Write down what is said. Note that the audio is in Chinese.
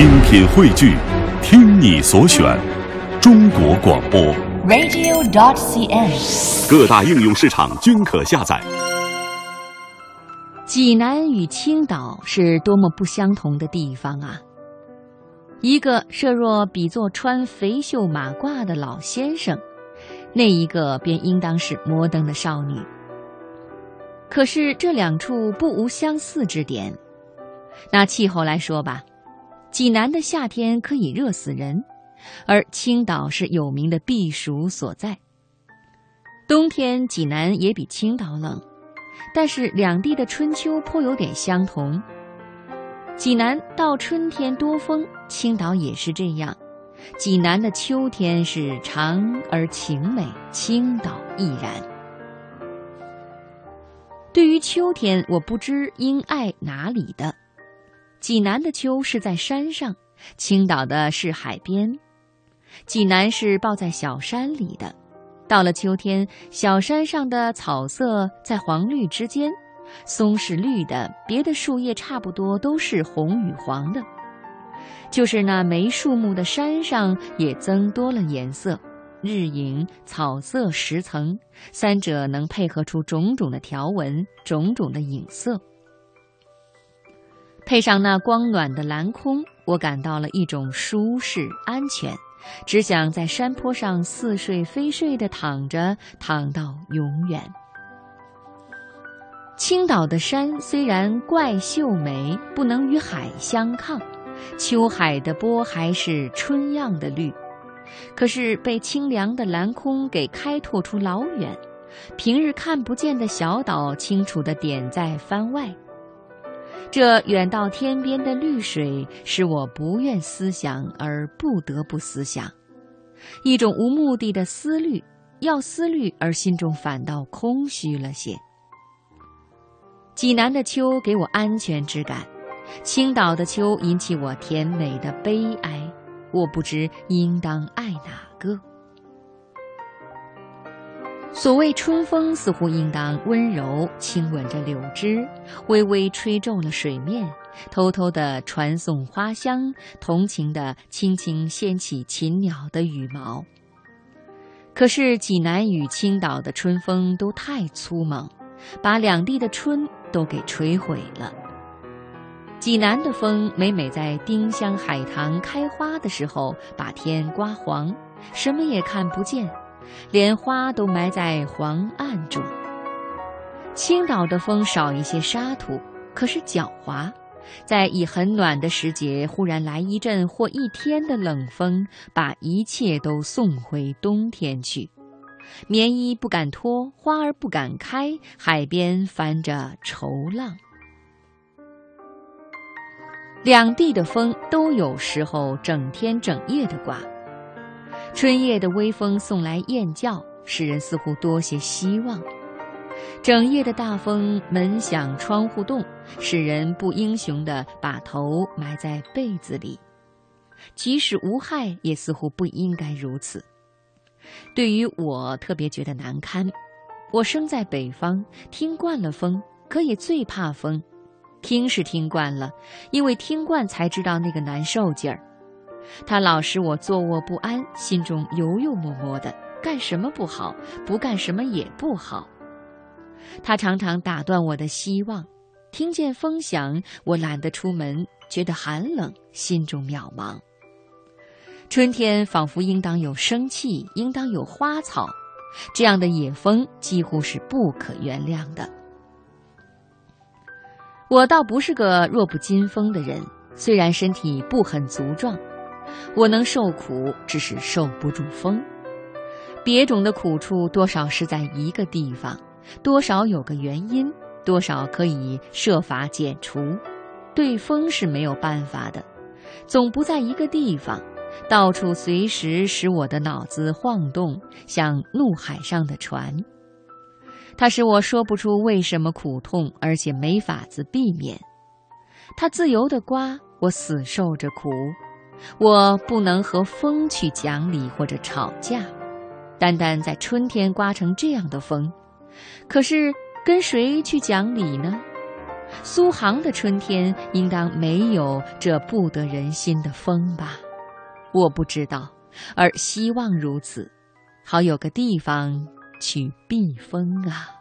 精品汇聚，听你所选，中国广播。radio.dot.cn，。各大应用市场均可下载。济南与青岛是多么不相同的地方啊！一个设若比作穿肥袖马褂的老先生，那一个便应当是摩登的少女。可是这两处不无相似之点。拿气候来说吧，济南的夏天可以热死人，而青岛是有名的避暑所在。冬天济南也比青岛冷，但是两地的春秋颇有点相同。济南到春天多风，青岛也是这样。济南的秋天是长而晴美，青岛亦然。对于秋天，我不知应爱哪里的。济南的秋是在山上，青岛的是海边。济南是抱在小山里的，到了秋天，小山上的草色在黄绿之间，松是绿的，别的树叶差不多都是红与黄的，就是那没树木的山上也增多了颜色，日影、草色、石层，三者能配合出种种的条纹，种种的影色。配上那光暖的蓝空，我感到了一种舒适安全，只想在山坡上似睡非睡地躺着，躺到永远。青岛的山虽然怪秀美，不能与海相抗，秋海的波还是春样的绿，可是被清凉的蓝空给开拓出老远，平日看不见的小岛清楚地点在番外。这远到天边的绿水，使我不愿思想而不得不思想，一种无目的的思虑，要思虑而心中反倒空虚了些。济南的秋给我安全之感，青岛的秋引起我甜美的悲哀，我不知应当爱哪个。所谓春风，似乎应当温柔轻吻着柳枝，微微吹皱了水面，偷偷地传送花香，同情地轻轻掀起禽鸟的羽毛。可是济南与青岛的春风都太粗猛，把两地的春都给吹毁了。济南的风每每在丁香海棠开花的时候，把天刮黄，什么也看不见。连花都埋在黄暗中。青岛的风少一些沙土，可是狡猾，在以很暖的时节，忽然来一阵或一天的冷风，把一切都送回冬天去。棉衣不敢脱，花儿不敢开，海边翻着愁浪。两地的风都有时候整天整夜的刮。春夜的微风送来燕叫，使人似乎多些希望；整夜的大风门响窗户动，使人不英雄地把头埋在被子里。即使无害，也似乎不应该如此。对于我特别觉得难堪。我生在北方，听惯了风，可也最怕风。听是听惯了，因为听惯才知道那个难受劲儿。他老使我坐卧不安，心中犹犹摸摸的，干什么不好，不干什么也不好。他常常打断我的希望，听见风响，我懒得出门，觉得寒冷，心中渺茫。春天仿佛应当有生气，应当有花草，这样的野风几乎是不可原谅的。我倒不是个弱不禁风的人，虽然身体不很足壮。我能受苦，只是受不住风。别种的苦处，多少是在一个地方，多少有个原因，多少可以设法减除。对风是没有办法的，总不在一个地方，到处随时使我的脑子晃动，像怒海上的船。它使我说不出为什么苦痛，而且没法子避免。它自由的刮，我死受着苦。我不能和风去讲理或者吵架，单单在春天刮成这样的风，可是跟谁去讲理呢？苏杭的春天应当没有这不得人心的风吧？我不知道，而希望如此，好有个地方去避风啊。